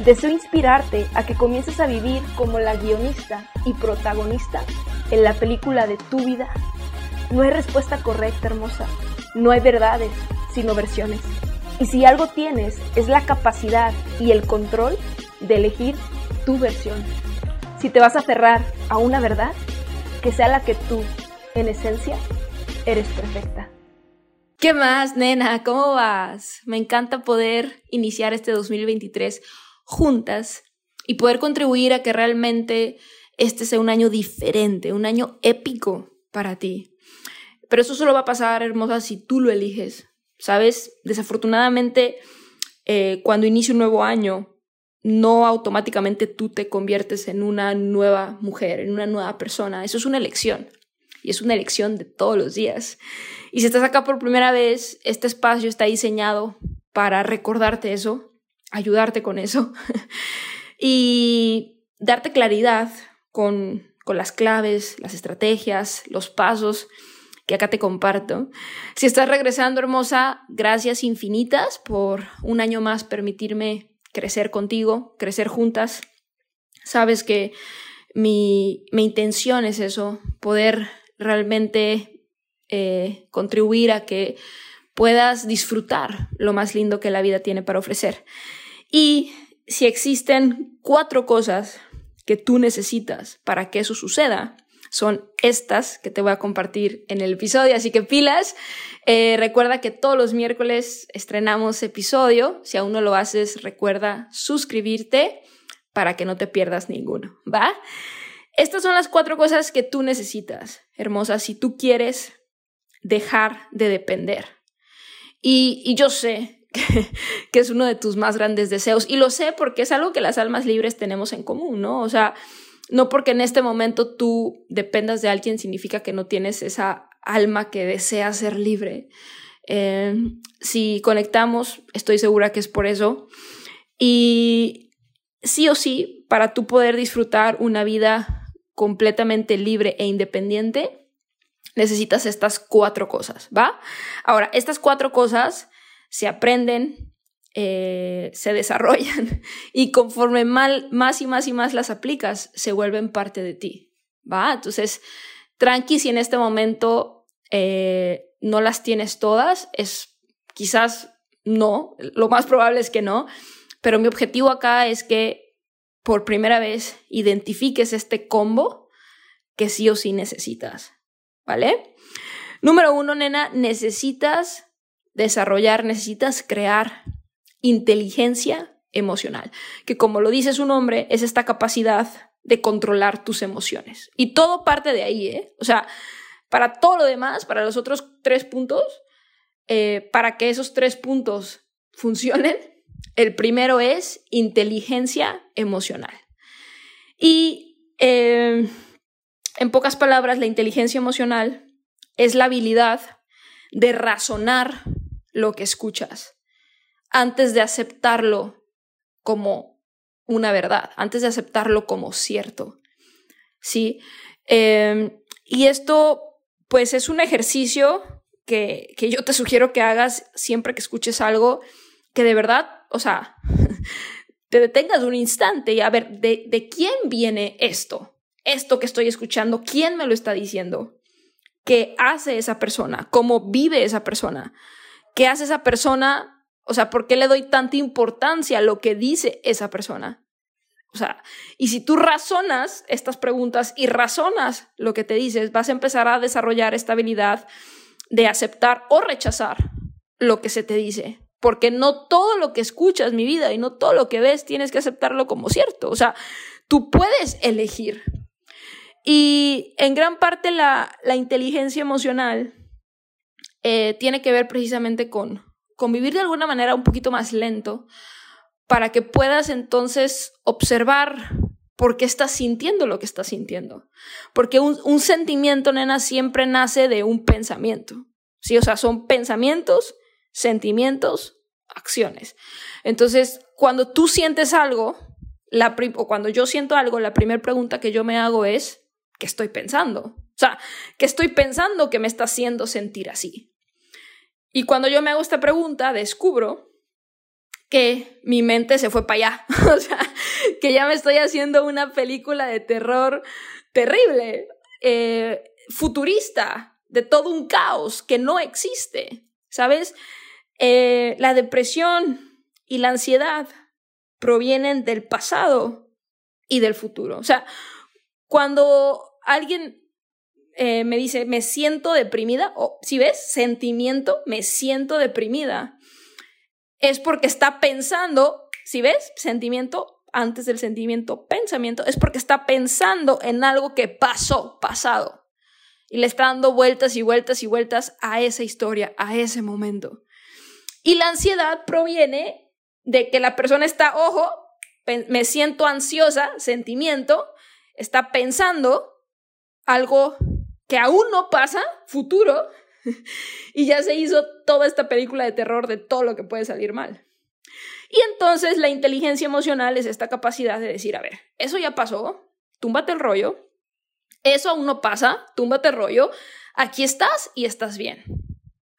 Deseo inspirarte a que comiences a vivir como la guionista y protagonista en la película de tu vida. No hay respuesta correcta, hermosa. No hay verdades, sino versiones. Y si algo tienes, es la capacidad y el control de elegir tu versión. Si te vas a aferrar a una verdad, que sea la que tú, en esencia, eres perfecta. ¿Qué más, nena? ¿Cómo vas? Me encanta poder iniciar este 2023 juntas y poder contribuir a que realmente este sea un año diferente, un año épico para ti. Pero eso solo va a pasar, hermosa, si tú lo eliges. ¿Sabes? Desafortunadamente, eh, cuando inicia un nuevo año, no automáticamente tú te conviertes en una nueva mujer, en una nueva persona. Eso es una elección. Y es una elección de todos los días. Y si estás acá por primera vez, este espacio está diseñado para recordarte eso, ayudarte con eso y darte claridad con, con las claves, las estrategias, los pasos que acá te comparto. Si estás regresando, hermosa, gracias infinitas por un año más permitirme crecer contigo, crecer juntas. Sabes que mi, mi intención es eso, poder realmente eh, contribuir a que puedas disfrutar lo más lindo que la vida tiene para ofrecer. Y si existen cuatro cosas que tú necesitas para que eso suceda son estas que te voy a compartir en el episodio. Así que pilas, eh, recuerda que todos los miércoles estrenamos episodio. Si aún no lo haces, recuerda suscribirte para que no te pierdas ninguno, ¿va? Estas son las cuatro cosas que tú necesitas, hermosa, si tú quieres dejar de depender. Y, y yo sé que, es uno de tus más grandes deseos. Y lo sé porque es algo que las almas libres tenemos en común, ¿no? O sea, no porque en este momento tú dependas de alguien significa que no tienes esa alma que desea ser libre. Eh, si conectamos, estoy segura que es por eso. Y sí o sí, para tú poder disfrutar una vida completamente libre e independiente, necesitas estas cuatro cosas, ¿va? Ahora, estas cuatro cosas se aprenden, eh, se desarrollan y conforme mal, más y más y más las aplicas, se vuelven parte de ti, ¿va? Entonces, tranqui si en este momento eh, no las tienes todas, es quizás no, lo más probable es que no, pero mi objetivo acá es que por primera vez identifiques este combo que sí o sí necesitas, ¿vale? Número uno, nena, necesitas desarrollar, necesitas crear inteligencia emocional, que como lo dice su nombre, es esta capacidad de controlar tus emociones. Y todo parte de ahí, ¿eh? O sea, para todo lo demás, para los otros tres puntos, eh, para que esos tres puntos funcionen, el primero es inteligencia emocional. Y eh, en pocas palabras, la inteligencia emocional es la habilidad de razonar lo que escuchas antes de aceptarlo como una verdad, antes de aceptarlo como cierto. ¿Sí? Em, y esto, pues, es un ejercicio que, que yo te sugiero que hagas siempre que escuches algo que de verdad, o sea, te detengas un instante y a ver, ¿de, ¿de quién viene esto? Esto que estoy escuchando, ¿quién me lo está diciendo? ¿Qué hace esa persona? ¿Cómo vive esa persona? ¿Qué hace esa persona? O sea, ¿por qué le doy tanta importancia a lo que dice esa persona? O sea, y si tú razonas estas preguntas y razonas lo que te dices, vas a empezar a desarrollar esta habilidad de aceptar o rechazar lo que se te dice. Porque no todo lo que escuchas, mi vida, y no todo lo que ves, tienes que aceptarlo como cierto. O sea, tú puedes elegir. Y en gran parte la, la inteligencia emocional eh, tiene que ver precisamente con convivir de alguna manera un poquito más lento para que puedas entonces observar por qué estás sintiendo lo que estás sintiendo. Porque un, sentimiento, nena, siempre nace de un pensamiento. ¿Sí? O sea, son pensamientos, sentimientos, acciones. Entonces, cuando tú sientes algo, o cuando yo siento algo, la primera pregunta que yo me hago es, ¿qué estoy pensando? O sea, ¿qué estoy pensando que me está haciendo sentir así? Y cuando yo me hago esta pregunta, descubro que mi mente se fue para allá. o sea, que ya me estoy haciendo una película de terror terrible, eh, futurista, de todo un caos que no existe. ¿Sabes? Eh, la depresión y la ansiedad provienen del pasado y del futuro. O sea, cuando alguien eh, me dice, me siento deprimida, o si ves, sentimiento, me siento deprimida, es porque está pensando, si ves, sentimiento, antes del sentimiento, pensamiento, es porque está pensando en algo que pasó, pasado. Y le está dando vueltas y vueltas y vueltas a esa historia, a ese momento. Y la ansiedad proviene de que la persona está, ojo, me siento ansiosa, sentimiento, está pensando algo que aún no pasa, futuro, y ya se hizo toda esta película de terror de todo lo que puede salir mal. Y entonces la inteligencia emocional es esta capacidad de decir, a ver, eso ya pasó, túmbate el rollo, eso aún no pasa, túmbate el rollo, aquí estás y estás bien.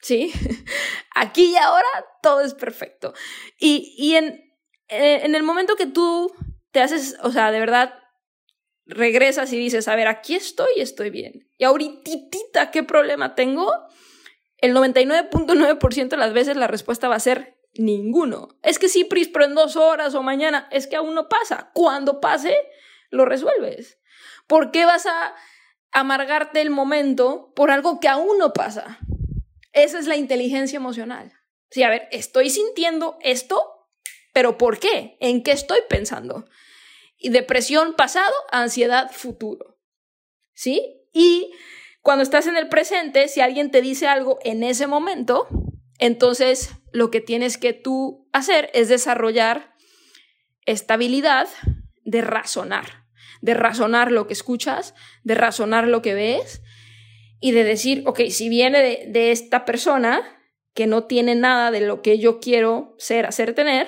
¿sí? Aquí y ahora todo es perfecto. Y, y en, eh, en el momento que tú te haces, o sea, de verdad, regresas y dices, a ver, aquí estoy estoy bien. Y ahorita, ¿qué problema tengo? El 99.9% de las veces la respuesta va a ser ninguno. Es que sí, Pris, pero en dos horas o mañana, es que aún no pasa. Cuando pase, lo resuelves. ¿Por qué vas a amargarte el momento por algo que aún no pasa? Esa es la inteligencia emocional. Sí, a ver, estoy sintiendo esto, pero ¿por qué? ¿En qué estoy pensando? Depresión pasado, ansiedad futuro. ¿Sí? Y cuando estás en el presente, si alguien te dice algo en ese momento, entonces lo que tienes que tú hacer es desarrollar estabilidad de razonar, de razonar lo que escuchas, de razonar lo que ves y de decir, ok, si viene de, esta persona que no tiene nada de lo que yo quiero ser, hacer, tener,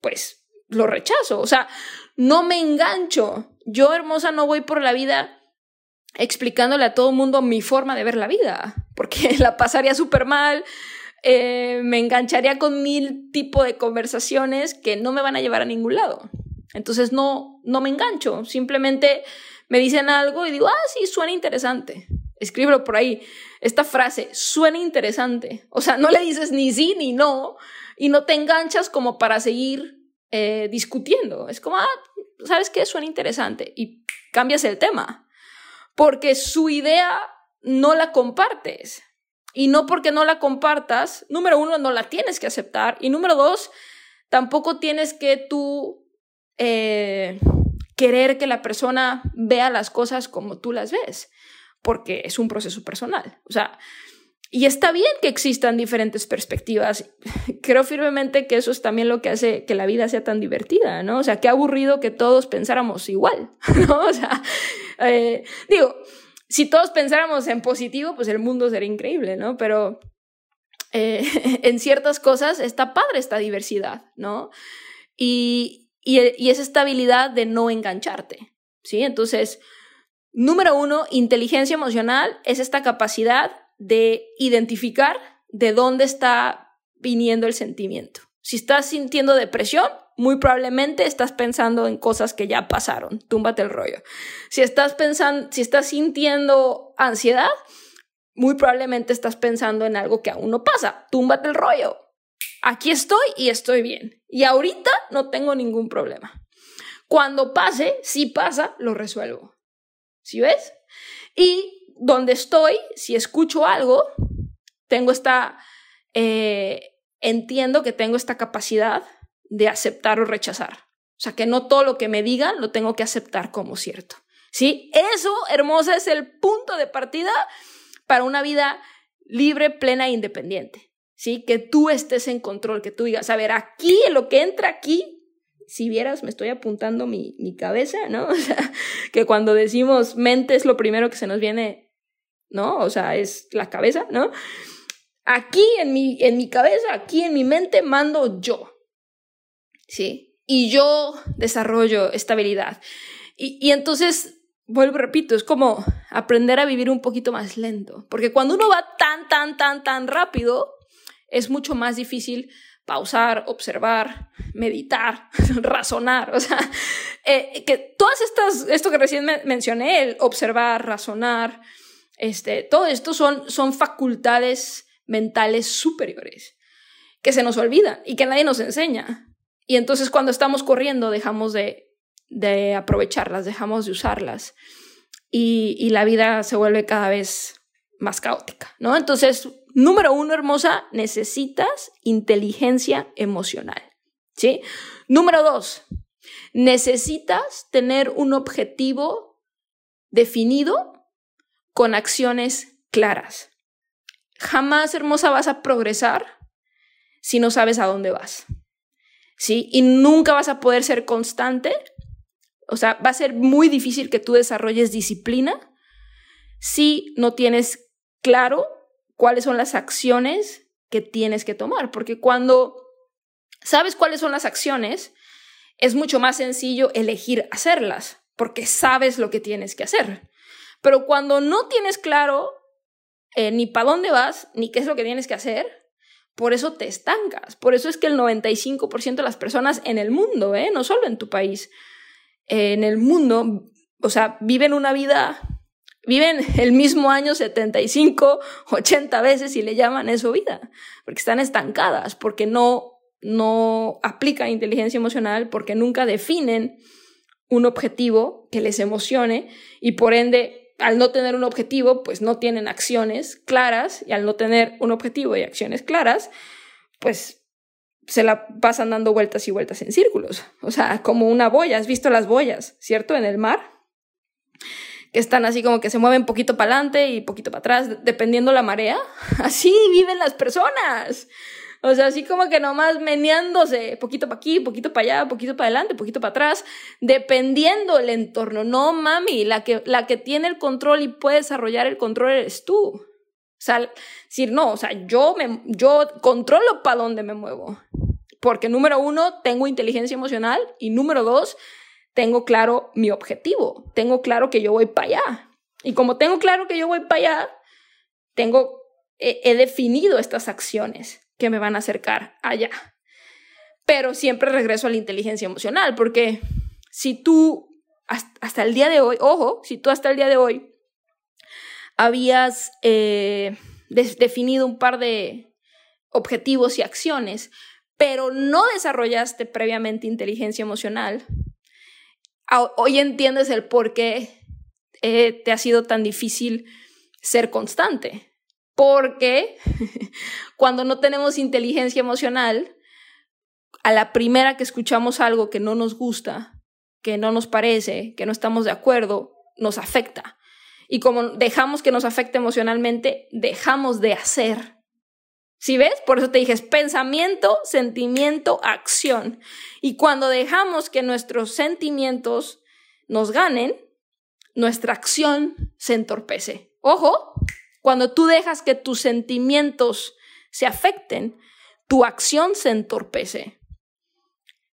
pues lo rechazo. O sea, no me engancho. Yo, hermosa, no voy por la vida explicándole a todo el mundo mi forma de ver la vida, porque la pasaría súper mal, eh, me engancharía con mil tipos de conversaciones que no me van a llevar a ningún lado. Entonces no, no me engancho, simplemente me dicen algo y digo, ah, sí, suena interesante escríbelo por ahí, esta frase suena interesante. O sea, no le dices ni sí ni no y no te enganchas como para seguir eh, discutiendo. Es como, ah, ¿sabes qué? Suena interesante y cambias el tema. Porque su idea no la compartes. Y no porque no la compartas, número uno, no la tienes que aceptar. Y número dos, tampoco tienes que tú eh, querer que la persona vea las cosas como tú las ves porque es un proceso personal. O sea, y está bien que existan diferentes perspectivas. Creo firmemente que eso es también lo que hace que la vida sea tan divertida, ¿no? O sea, qué aburrido que todos pensáramos igual, ¿no? O sea, eh, digo, si todos pensáramos en positivo, pues el mundo sería increíble, ¿no? Pero eh, en ciertas cosas está padre esta diversidad, ¿no? Y, y, y esa estabilidad de no engancharte, ¿sí? Entonces, Número uno, inteligencia emocional es esta capacidad de identificar de dónde está viniendo el sentimiento. Si estás sintiendo depresión, muy probablemente estás pensando en cosas que ya pasaron. Túmbate el rollo. Si estás pensando, si estás sintiendo ansiedad, muy probablemente estás pensando en algo que aún no pasa. Túmbate el rollo. Aquí estoy y estoy bien. Y ahorita no tengo ningún problema. Cuando pase, si pasa, lo resuelvo. ¿Sí ves? Y donde estoy, si escucho algo, tengo esta, eh, entiendo que tengo esta capacidad de aceptar o rechazar. O sea, que no todo lo que me digan lo tengo que aceptar como cierto. ¿Sí? Eso, hermosa, es el punto de partida para una vida libre, plena e independiente. ¿Sí? Que tú estés en control, que tú digas, a ver, aquí, lo que entra aquí, si vieras, me estoy apuntando mi, mi cabeza, ¿no? O sea, que cuando decimos mente es lo primero que se nos viene, ¿no? O sea, es la cabeza, ¿no? Aquí en mi, en mi cabeza, aquí en mi mente mando yo, ¿sí? Y yo desarrollo estabilidad. Y, y entonces, vuelvo, repito, es como aprender a vivir un poquito más lento, porque cuando uno va tan, tan, tan, tan rápido, es mucho más difícil pausar, observar, meditar, razonar. O sea, eh, que todas estas, esto que recién mencioné, observar, razonar, este, todo esto son, son facultades mentales superiores que se nos olvidan y que nadie nos enseña. Y entonces cuando estamos corriendo dejamos de, de aprovecharlas, dejamos de usarlas y, y la vida se vuelve cada vez más caótica, ¿no? Entonces, número uno, hermosa, necesitas inteligencia emocional, ¿sí? Número dos, necesitas tener un objetivo definido con acciones claras. Jamás, hermosa, vas a progresar si no sabes a dónde vas. ¿Sí? Y nunca vas a poder ser constante. O sea, va a ser muy difícil que tú desarrolles disciplina si no tienes claro cuáles son las acciones que tienes que tomar. Porque cuando sabes cuáles son las acciones, es mucho más sencillo elegir hacerlas, porque sabes lo que tienes que hacer. Pero cuando no tienes claro eh, ni para dónde vas, ni qué es lo que tienes que hacer. Por eso te estancas. Por eso es que el 95% de las personas en el mundo, ¿eh? no solo en tu país, en el mundo, o sea, viven una vida, viven el mismo año 75, 80 veces y le llaman eso vida, porque están estancadas, porque no, no aplican inteligencia emocional, porque nunca definen un objetivo que les emocione y por ende al no tener un objetivo, pues no tienen acciones claras y al no tener un objetivo y acciones claras, pues se la pasan dando vueltas y vueltas en círculos. O sea, como una boya. ¿Has visto las boyas, cierto? En el mar. Que están así como que se mueven poquito para adelante y poquito para atrás, dependiendo la marea. Así viven las personas. O sea, así como que nomás meneándose, poquito para aquí, poquito para allá, poquito para adelante, poquito para atrás, dependiendo el entorno. No, mami, la que, la que tiene el control y puede desarrollar el control eres tú. O sea, decir, no, o sea, yo, me, yo controlo para dónde me muevo. Porque número uno, tengo inteligencia emocional y número dos, tengo claro mi objetivo. Tengo claro que yo voy para allá. Y como tengo claro que yo voy para allá, tengo, he definido estas acciones que me van a acercar allá. Pero siempre regreso a la inteligencia emocional, porque si tú hasta el día de hoy, ojo, si tú hasta el día de hoy habías eh, definido un par de objetivos y acciones, pero no desarrollaste previamente inteligencia emocional, hoy entiendes el por qué eh, te ha sido tan difícil ser constante. Porque cuando no tenemos inteligencia emocional, a la primera que escuchamos algo que no nos gusta, que no nos parece, que no estamos de acuerdo, nos afecta. Y como dejamos que nos afecte emocionalmente, dejamos de hacer. ¿Sí ves? Por eso te dije, pensamiento, sentimiento, acción. Y cuando dejamos que nuestros sentimientos nos ganen, nuestra acción se entorpece. Ojo, cuando tú dejas que tus sentimientos se afecten, tu acción se entorpece.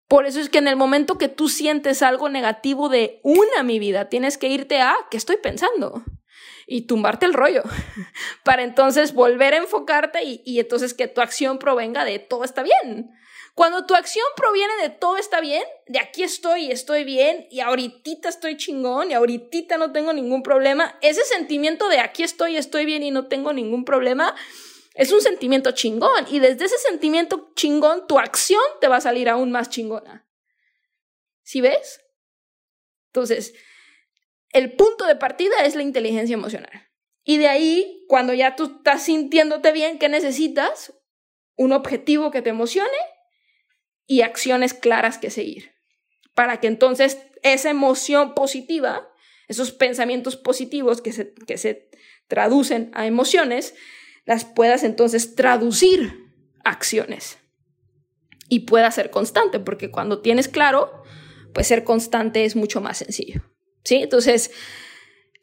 Por eso es que en el momento que tú sientes algo negativo de una mi vida, tienes que irte a qué estoy pensando y tumbarte el rollo para entonces volver a enfocarte y, y entonces que tu acción provenga de todo está bien. Cuando tu acción proviene de todo está bien, de aquí estoy y estoy bien y ahorita estoy chingón y ahorita no tengo ningún problema, ese sentimiento de aquí estoy estoy bien y no tengo ningún problema es un sentimiento chingón y desde ese sentimiento chingón tu acción te va a salir aún más chingona. ¿Sí ves? Entonces, el punto de partida es la inteligencia emocional. Y de ahí, cuando ya tú estás sintiéndote bien, ¿qué necesitas? Un objetivo que te emocione y acciones claras que seguir. Para que entonces esa emoción positiva, esos pensamientos positivos que se, que se traducen a emociones, las puedas entonces traducir a acciones. y pueda ser constante, porque cuando tienes claro, pues ser constante es mucho más sencillo. ¿Sí? Entonces,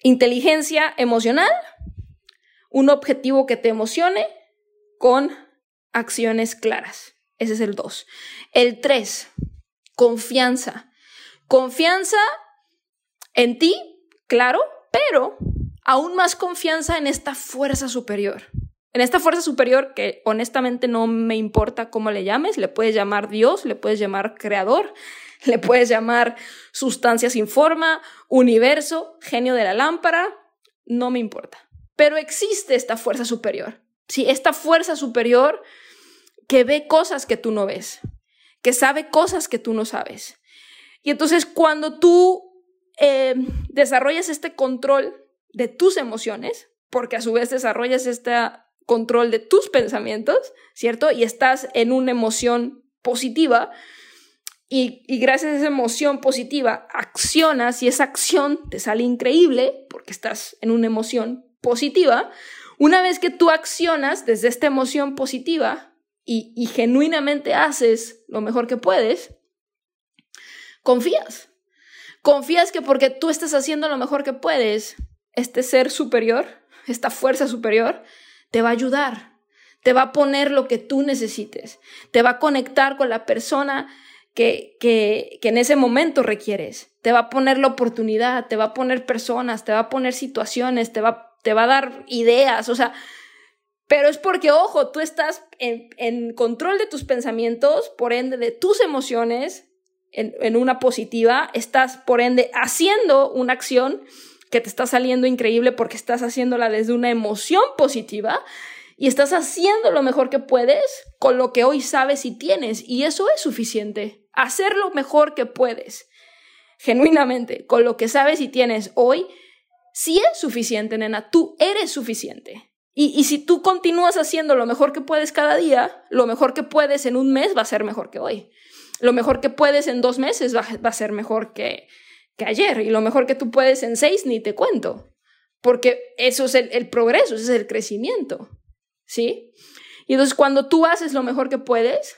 inteligencia emocional, un objetivo que te emocione con acciones claras. Ese es el 2. El 3, confianza. Confianza en ti, claro, pero aún más confianza en esta fuerza superior. En esta fuerza superior que honestamente no me importa cómo le llames, le puedes llamar Dios, le puedes llamar creador, le puedes llamar sustancia sin forma, universo, genio de la lámpara, no me importa. Pero existe esta fuerza superior. Sí, esta fuerza superior que ve cosas que tú no ves, que sabe cosas que tú no sabes. Y entonces cuando tú eh, desarrollas este control de tus emociones, porque a su vez desarrollas este control de tus pensamientos, ¿cierto? Y estás en una emoción positiva, y, y, gracias a esa emoción positiva accionas y esa acción te sale increíble porque estás en una emoción positiva. Una vez que tú accionas desde esta emoción positiva y, genuinamente haces lo mejor que puedes, confías. Confías que porque tú estás haciendo lo mejor que puedes, este ser superior, esta fuerza superior, te va a ayudar, te va a poner lo que tú necesites, te va a conectar con la persona que, que, que, en ese momento requieres. Te va a poner la oportunidad, te va a poner personas, te va a poner situaciones, te va, te va a dar ideas, o sea, pero es porque, ojo, tú estás en, control de tus pensamientos, por ende de tus emociones, en, en una positiva, estás, por ende, haciendo una acción que te está saliendo increíble porque estás haciéndola desde una emoción positiva y estás haciendo lo mejor que puedes con lo que hoy sabes y tienes. Y eso es suficiente. Hacer lo mejor que puedes, genuinamente, con lo que sabes y tienes hoy, sí es suficiente, nena. Tú eres suficiente. Y, y si tú continúas haciendo lo mejor que puedes cada día, lo mejor que puedes en un mes va a ser mejor que hoy. Lo mejor que puedes en dos meses va, a ser mejor que, que ayer. Y lo mejor que tú puedes en seis, ni te cuento. Porque eso es el, el progreso, ese es el crecimiento. ¿sí? Y entonces cuando tú haces lo mejor que puedes,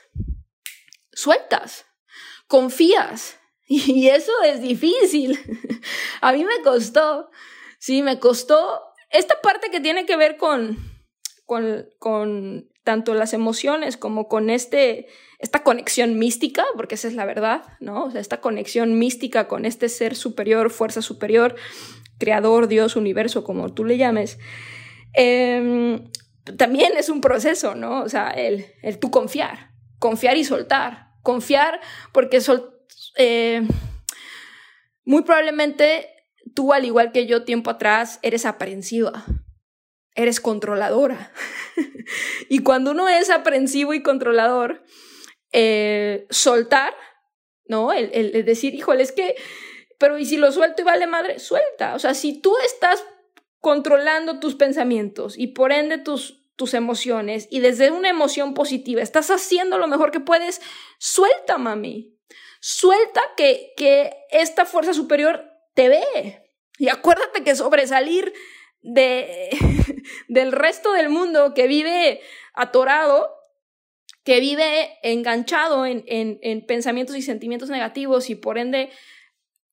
sueltas, confías. Y eso es difícil. A mí me costó, sí, me costó esta parte que tiene que ver con, con, con tanto las emociones como con este, esta conexión mística, porque esa es la verdad, ¿no? O sea, esta conexión mística con este ser superior, fuerza superior, creador, Dios, universo, como tú le llames. Eh, también es un proceso, ¿no? O sea, el, el tú confiar, confiar y soltar, confiar porque sol, eh, muy probablemente tú, al igual que yo tiempo atrás, eres aprensiva, eres controladora. y cuando uno es aprensivo y controlador, eh, soltar, ¿no? El, decir, híjole, es que, pero ¿y si lo suelto y vale madre? Suelta. O sea, si tú estás controlando tus pensamientos y por ende tus, tus emociones y desde una emoción positiva estás haciendo lo mejor que puedes, suelta, mami. Suelta que, que esta fuerza superior te ve. Y acuérdate que sobresalir de, del resto del mundo que vive atorado, que vive enganchado en, en, en pensamientos y sentimientos negativos y por ende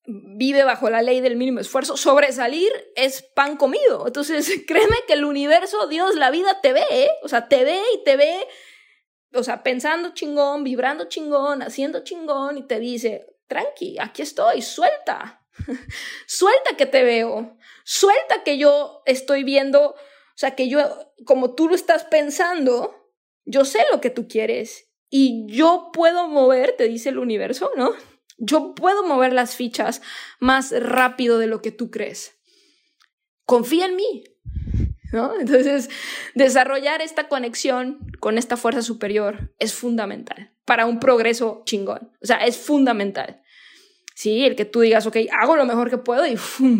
vive bajo la ley del mínimo esfuerzo, sobresalir es pan comido. Entonces, créeme que el universo, Dios, la vida te ve, ¿eh? o sea, te ve y te ve, o sea, pensando chingón, vibrando chingón, haciendo chingón y te dice, tranqui, aquí estoy, suelta, suelta que te veo, suelta que yo estoy viendo, o sea, que yo, como tú lo estás pensando, yo sé lo que tú quieres y yo puedo mover, te dice el universo, ¿no? Yo puedo mover las fichas más rápido de lo que tú crees. Confía en mí. ¿No? Entonces, desarrollar esta conexión con esta fuerza superior es fundamental para un progreso chingón. O sea, es fundamental. Sí, el que tú digas, ok, hago lo mejor que puedo y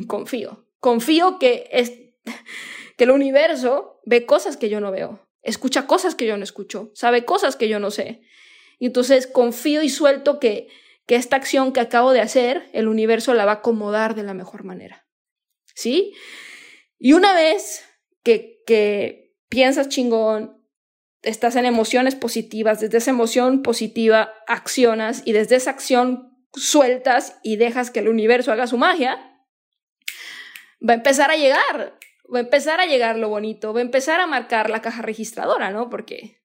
confío. Confío que, es, que el universo ve cosas que yo no veo, escucha cosas que yo no escucho, sabe cosas que yo no sé. Y entonces confío y suelto que, que esta acción que acabo de hacer, el universo la va a acomodar de la mejor manera. ¿Sí? Y una vez que, que piensas chingón, estás en emociones positivas, desde esa emoción positiva accionas y desde esa acción sueltas y dejas que el universo haga su magia, va a empezar a llegar, va a empezar a llegar lo bonito, va a empezar a marcar la caja registradora, ¿no? Porque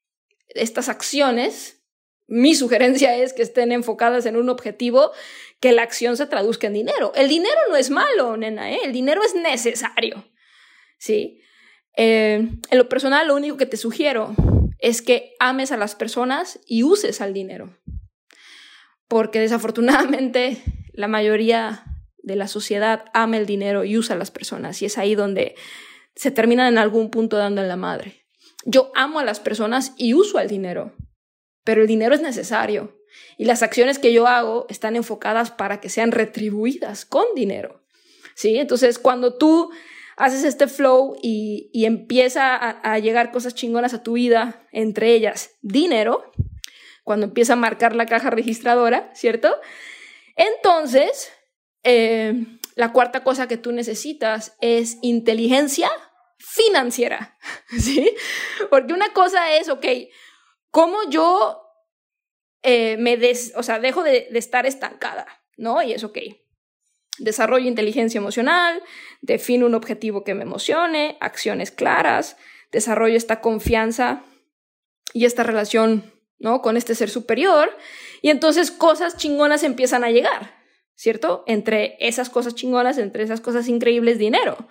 estas acciones, mi sugerencia es que estén enfocadas en un objetivo que la acción se traduzca en dinero. El dinero no es malo, nena, ¿eh? el dinero es necesario, ¿sí? Eh, en lo personal, lo único que te sugiero es que ames a las personas y uses al dinero. Porque desafortunadamente la mayoría de la sociedad ama el dinero y usa a las personas y es ahí donde se terminan en algún punto dando en la madre. Yo amo a las personas y uso al dinero, pero el dinero es necesario y las acciones que yo hago están enfocadas para que sean retribuidas con dinero. ¿Sí? Entonces, cuando tú haces este flow y, empieza a, a, llegar cosas chingonas a tu vida, entre ellas dinero, cuando empieza a marcar la caja registradora, ¿cierto? Entonces, eh, la cuarta cosa que tú necesitas es inteligencia financiera, ¿sí? Porque una cosa es, ok, ¿cómo yo eh, me des, o sea, dejo de, de estar estancada, ¿no? Y es ok. Desarrollo inteligencia emocional, defino un objetivo que me emocione, acciones claras, desarrollo esta confianza y esta relación, ¿no? Con este ser superior. Y entonces cosas chingonas empiezan a llegar, ¿cierto? Entre esas cosas chingonas, entre esas cosas increíbles, dinero.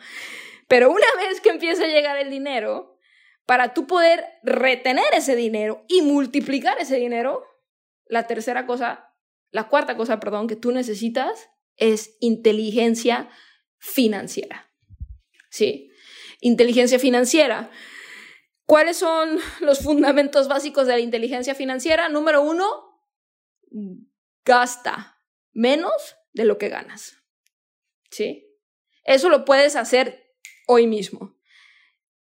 Pero una vez que empieza a llegar el dinero, para tú poder retener ese dinero y multiplicar ese dinero, la tercera cosa, la cuarta cosa, perdón, que tú necesitas es inteligencia financiera. ¿Sí? Inteligencia financiera. ¿Cuáles son los fundamentos básicos de la inteligencia financiera? Número uno, gasta menos de lo que ganas. ¿Sí? Eso lo puedes hacer hoy mismo.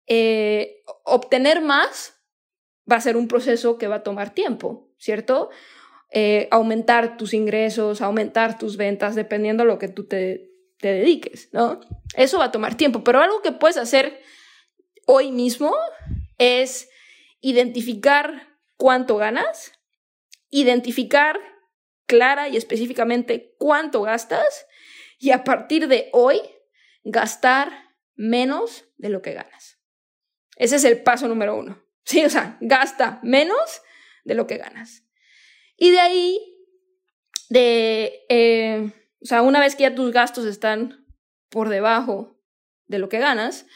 Eh, obtener más va a ser un proceso que va a tomar tiempo, ¿cierto? Eh, aumentar tus ingresos, aumentar tus ventas, dependiendo de lo que tú te, te dediques, ¿no? Eso va a tomar tiempo, pero algo que puedes hacer hoy mismo es identificar cuánto ganas, identificar clara y específicamente cuánto gastas y a partir de hoy gastar menos de lo que ganas. Ese es el paso número uno. Sí, o sea, gasta menos de lo que ganas. Y de ahí, de, eh, o sea, una vez que ya tus gastos están por debajo de lo que ganas,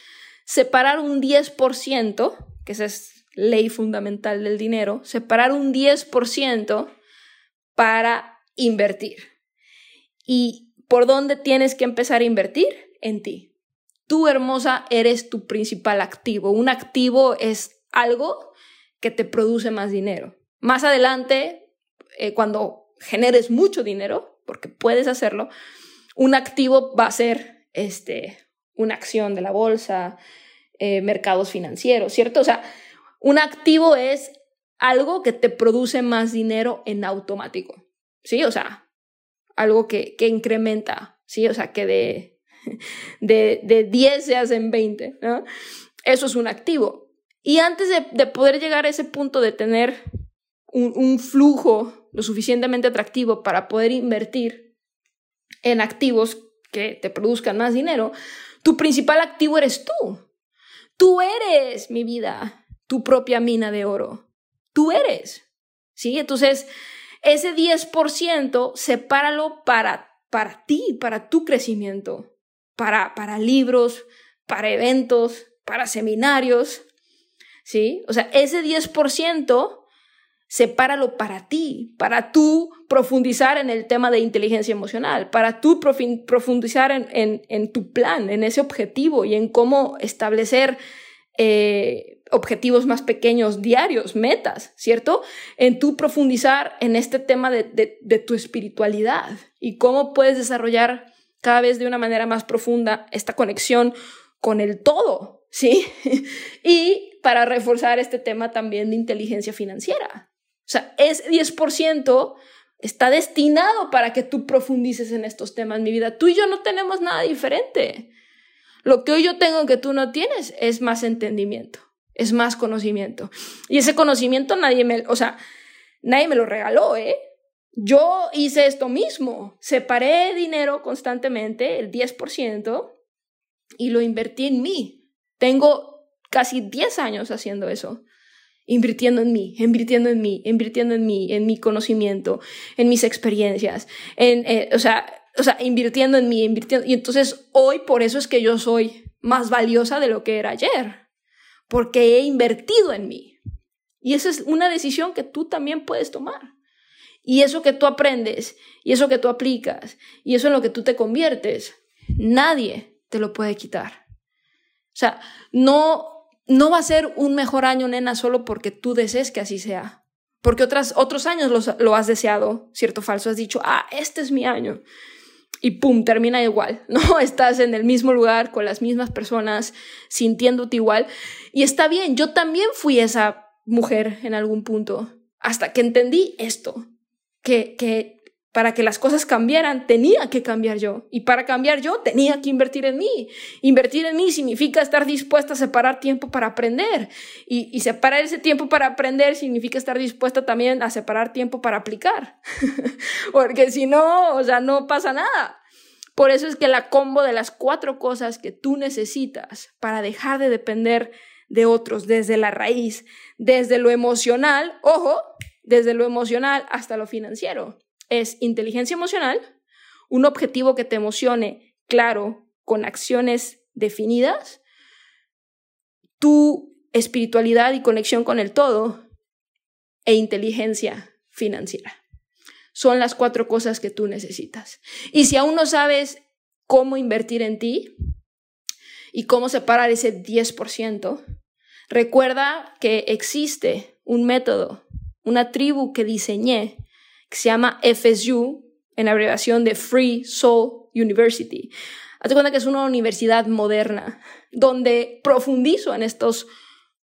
separar un 10%, que esa es ley fundamental del dinero, separar un 10% para invertir. ¿Y por dónde tienes que empezar a invertir? En ti. Tú, hermosa, eres tu principal activo. Un activo es algo que te produce más dinero. Más adelante, eh, cuando generes mucho dinero, porque puedes hacerlo, un activo va a ser este, una acción de la bolsa, eh, mercados financieros, ¿cierto? O sea, un activo es algo que te produce más dinero en automático, ¿sí? O sea, algo que, que incrementa, ¿sí? O sea, que de, de, de 10 se hacen 20, ¿no? Eso es un activo. Y antes de, de poder llegar a ese punto de tener un, un flujo lo suficientemente atractivo para poder invertir en activos que te produzcan más dinero, tu principal activo eres tú. Tú eres mi vida, tu propia mina de oro tú eres. ¿Sí? Entonces, ese 10% sepáralo para, para ti, para tu crecimiento, para, para libros, para eventos, para seminarios. ¿Sí? O sea, ese 10% sepáralo para ti, para tú profundizar en el tema de inteligencia emocional, para tú profundizar en, en, tu plan, en ese objetivo y en cómo establecer eh, objetivos más pequeños, diarios, metas, ¿cierto? En tu profundizar en este tema de, de, tu espiritualidad y cómo puedes desarrollar cada vez de una manera más profunda esta conexión con el todo, ¿sí? y para reforzar este tema también de inteligencia financiera. O sea, ese 10% está destinado para que tú profundices en estos temas, mi vida. Tú y yo no tenemos nada diferente. Lo que hoy yo tengo que tú no tienes es más entendimiento. es más conocimiento. Y ese conocimiento nadie me, o sea, nadie me lo regaló, ¿eh? Yo hice esto mismo, separé dinero constantemente, el 10%, y lo invertí en mí. Tengo casi 10 años haciendo eso, invirtiendo en mí, invirtiendo en mí, invirtiendo en mí, en mi conocimiento, en mis experiencias, en, eh, o, sea, o sea, invirtiendo en mí, invirtiendo. Y entonces hoy por eso es que yo soy más valiosa de lo que era ayer, porque he invertido en mí. Y esa es una decisión que tú también puedes tomar. Y eso que tú aprendes, y eso que tú aplicas, y eso en lo que tú te conviertes, nadie te lo puede quitar. O sea, no, no va a ser un mejor año, nena, solo porque tú desees que así sea. Porque otras, otros años lo has deseado, cierto falso, has dicho, ah, este es mi año. Y pum, termina igual, ¿no? Estás en el mismo lugar, con las mismas personas, sintiéndote igual. Y está bien, yo también fui esa mujer en algún punto, hasta que entendí esto que, que para que las cosas cambiaran tenía que cambiar yo. Y para cambiar yo tenía que invertir en mí. Invertir en mí significa estar dispuesta a separar tiempo para aprender. Y, y separar ese tiempo para aprender significa estar dispuesta también a separar tiempo para aplicar. Porque si no, o sea, no pasa nada. Por eso es que la combo de las cuatro cosas que tú necesitas para dejar de depender de otros desde la raíz, desde lo emocional, ojo, desde lo emocional hasta lo financiero. Es inteligencia emocional, un objetivo que te emocione claro, con acciones definidas, tu espiritualidad y conexión con el todo e inteligencia financiera. Son las cuatro cosas que tú necesitas. Y si aún no sabes cómo invertir en ti y cómo separar ese 10%, recuerda que existe un método una tribu que diseñé, se llama FSU, en abreviación de Free Soul University. Hazte cuenta que es una universidad moderna, donde profundizo en estos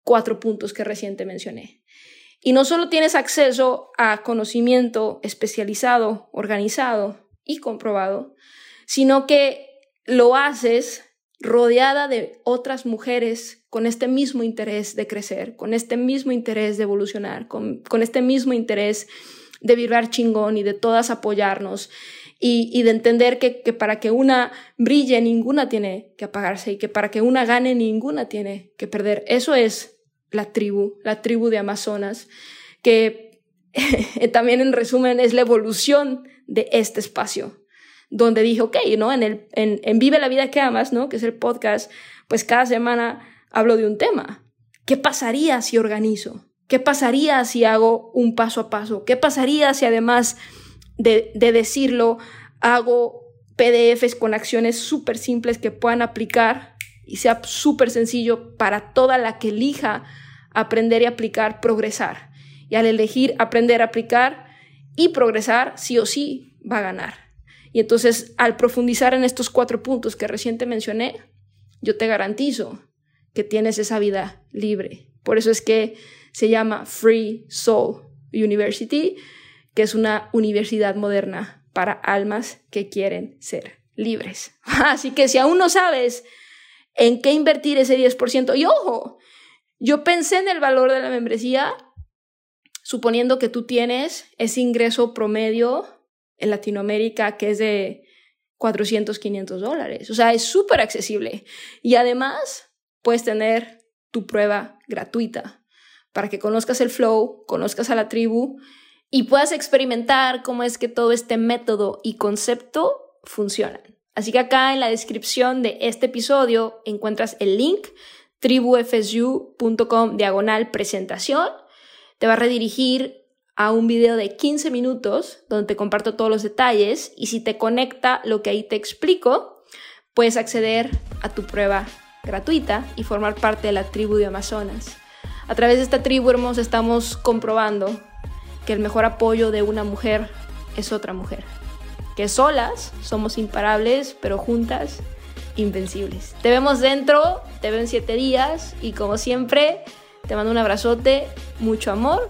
cuatro puntos que reciente mencioné. Y no solo tienes acceso a conocimiento especializado, organizado y comprobado, sino que lo haces rodeada de otras mujeres con este mismo interés de crecer, con este mismo interés de evolucionar, con, este mismo interés de vibrar chingón y de todas apoyarnos y, de entender que, que, para que una brille ninguna tiene que apagarse y que para que una gane ninguna tiene que perder. Eso es la tribu, la tribu de Amazonas, que también en resumen es la evolución de este espacio donde dije, ok, ¿no? En, el, en Vive la vida que amas, ¿no? Que es el podcast, pues cada semana hablo de un tema. ¿Qué pasaría si organizo? ¿Qué pasaría si hago un paso a paso? ¿Qué pasaría si además de, de decirlo, hago PDFs con acciones súper simples que puedan aplicar y sea súper sencillo para toda la que elija aprender y aplicar, progresar? Y al elegir aprender, aplicar y progresar, sí o sí va a ganar. Y entonces, al profundizar en estos cuatro puntos que reciente mencioné, yo te garantizo que tienes esa vida libre. Por eso es que se llama Free Soul University, que es una universidad moderna para almas que quieren ser libres. Así que si aún no sabes en qué invertir ese 10%, y ojo, yo pensé en el valor de la membresía suponiendo que tú tienes ese ingreso promedio en Latinoamérica que es de 400, 500 dólares. O sea, es súper accesible. Y además, puedes tener tu prueba gratuita para que conozcas el flow, conozcas a la tribu y puedas experimentar cómo es que todo este método y concepto funcionan. Así que acá en la descripción de este episodio encuentras el link tribufsu.com diagonal presentación. Te va a redirigir a un video de 15 minutos donde te comparto todos los detalles y si te conecta lo que ahí te explico, puedes acceder a tu prueba gratuita y formar parte de la tribu de Amazonas. A través de esta tribu hermosa estamos comprobando que el mejor apoyo de una mujer es otra mujer. Que solas somos imparables, pero juntas invencibles. Te vemos dentro, te veo en siete días y como siempre te mando un abrazote, mucho amor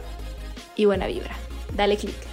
y buena vibra. Dale click.